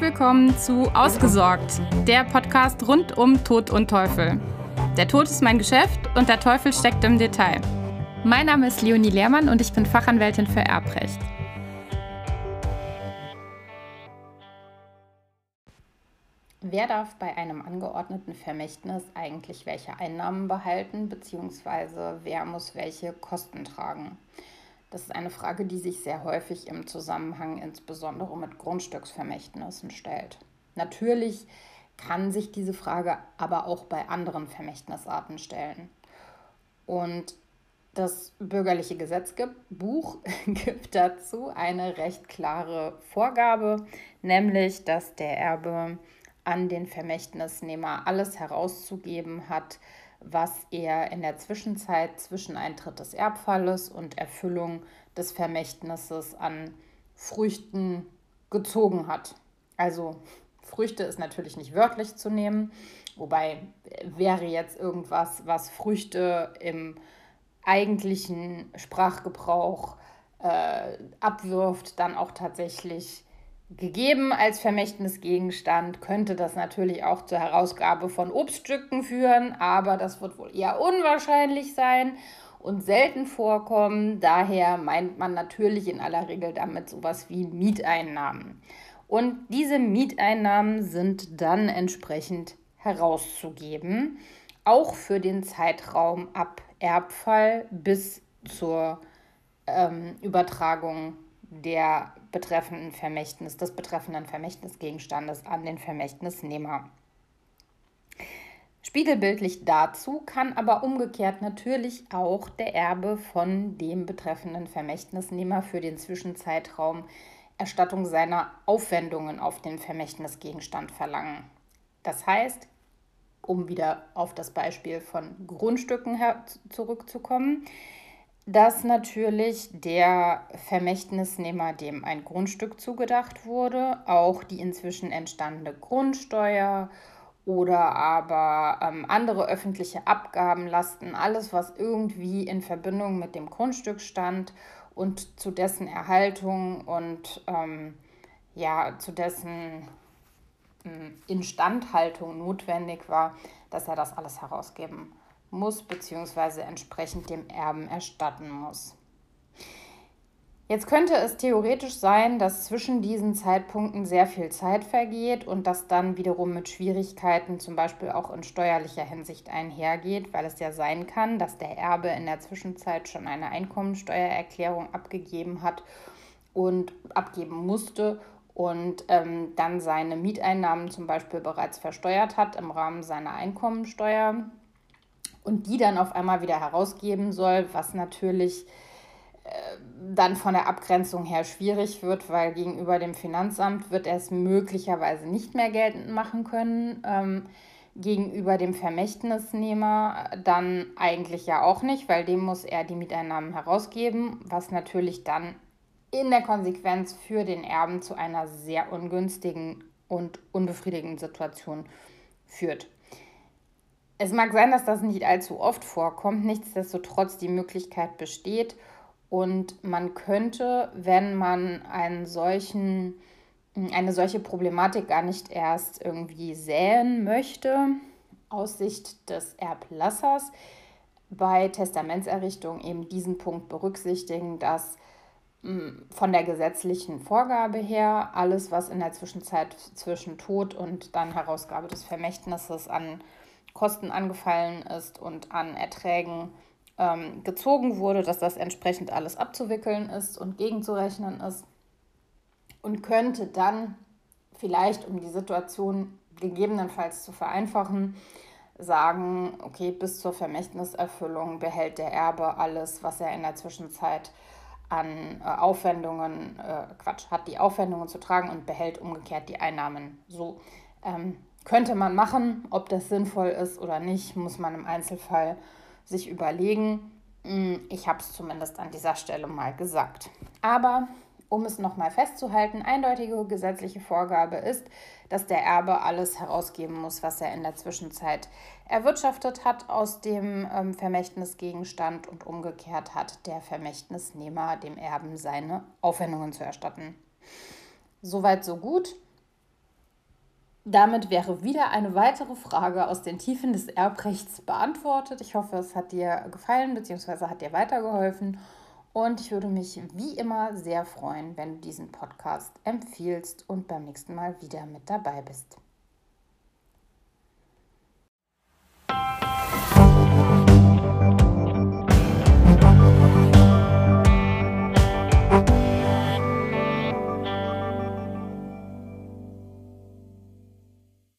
Willkommen zu Ausgesorgt, der Podcast rund um Tod und Teufel. Der Tod ist mein Geschäft und der Teufel steckt im Detail. Mein Name ist Leonie Lehrmann und ich bin Fachanwältin für Erbrecht. Wer darf bei einem angeordneten Vermächtnis eigentlich welche Einnahmen behalten, beziehungsweise wer muss welche Kosten tragen? Das ist eine Frage, die sich sehr häufig im Zusammenhang insbesondere mit Grundstücksvermächtnissen stellt. Natürlich kann sich diese Frage aber auch bei anderen Vermächtnisarten stellen. Und das bürgerliche Gesetzbuch gibt dazu eine recht klare Vorgabe, nämlich dass der Erbe an den Vermächtnisnehmer alles herauszugeben hat, was er in der Zwischenzeit zwischen Eintritt des Erbfalles und Erfüllung des Vermächtnisses an Früchten gezogen hat. Also Früchte ist natürlich nicht wörtlich zu nehmen, wobei wäre jetzt irgendwas, was Früchte im eigentlichen Sprachgebrauch äh, abwirft, dann auch tatsächlich Gegeben als Vermächtnisgegenstand könnte das natürlich auch zur Herausgabe von Obststücken führen, aber das wird wohl eher unwahrscheinlich sein und selten vorkommen. Daher meint man natürlich in aller Regel damit sowas wie Mieteinnahmen. Und diese Mieteinnahmen sind dann entsprechend herauszugeben, auch für den Zeitraum ab Erbfall bis zur ähm, Übertragung der betreffenden Vermächtnis, des betreffenden Vermächtnisgegenstandes an den Vermächtnisnehmer. Spiegelbildlich dazu kann aber umgekehrt natürlich auch der Erbe von dem betreffenden Vermächtnisnehmer für den Zwischenzeitraum Erstattung seiner Aufwendungen auf den Vermächtnisgegenstand verlangen. Das heißt, um wieder auf das Beispiel von Grundstücken zurückzukommen, dass natürlich der Vermächtnisnehmer, dem ein Grundstück zugedacht wurde, auch die inzwischen entstandene Grundsteuer oder aber ähm, andere öffentliche Abgabenlasten, alles, was irgendwie in Verbindung mit dem Grundstück stand und zu dessen Erhaltung und ähm, ja, zu dessen äh, Instandhaltung notwendig war, dass er das alles herausgeben muss bzw. entsprechend dem Erben erstatten muss. Jetzt könnte es theoretisch sein, dass zwischen diesen Zeitpunkten sehr viel Zeit vergeht und das dann wiederum mit Schwierigkeiten, zum Beispiel auch in steuerlicher Hinsicht einhergeht, weil es ja sein kann, dass der Erbe in der Zwischenzeit schon eine Einkommensteuererklärung abgegeben hat und abgeben musste und ähm, dann seine Mieteinnahmen zum Beispiel bereits versteuert hat im Rahmen seiner Einkommensteuer und die dann auf einmal wieder herausgeben soll, was natürlich äh, dann von der Abgrenzung her schwierig wird, weil gegenüber dem Finanzamt wird er es möglicherweise nicht mehr geltend machen können. Ähm, gegenüber dem Vermächtnisnehmer dann eigentlich ja auch nicht, weil dem muss er die Mieteinnahmen herausgeben, was natürlich dann in der Konsequenz für den Erben zu einer sehr ungünstigen und unbefriedigenden Situation führt. Es mag sein, dass das nicht allzu oft vorkommt, nichtsdestotrotz die Möglichkeit besteht. Und man könnte, wenn man einen solchen, eine solche Problematik gar nicht erst irgendwie säen möchte, aus Sicht des Erblassers bei Testamentserrichtung eben diesen Punkt berücksichtigen, dass von der gesetzlichen Vorgabe her alles, was in der Zwischenzeit zwischen Tod und dann Herausgabe des Vermächtnisses an Kosten angefallen ist und an Erträgen ähm, gezogen wurde, dass das entsprechend alles abzuwickeln ist und gegenzurechnen ist und könnte dann vielleicht, um die Situation gegebenenfalls zu vereinfachen, sagen, okay, bis zur Vermächtniserfüllung behält der Erbe alles, was er in der Zwischenzeit an äh, Aufwendungen, äh, Quatsch, hat die Aufwendungen zu tragen und behält umgekehrt die Einnahmen. So ähm, könnte man machen, ob das sinnvoll ist oder nicht, muss man im Einzelfall sich überlegen. Hm, ich habe es zumindest an dieser Stelle mal gesagt. Aber um es nochmal festzuhalten, eindeutige gesetzliche Vorgabe ist, dass der Erbe alles herausgeben muss, was er in der Zwischenzeit erwirtschaftet hat aus dem ähm, Vermächtnisgegenstand und umgekehrt hat der Vermächtnisnehmer dem Erben seine Aufwendungen zu erstatten. Soweit, so gut. Damit wäre wieder eine weitere Frage aus den Tiefen des Erbrechts beantwortet. Ich hoffe, es hat dir gefallen bzw. hat dir weitergeholfen. Und ich würde mich wie immer sehr freuen, wenn du diesen Podcast empfiehlst und beim nächsten Mal wieder mit dabei bist.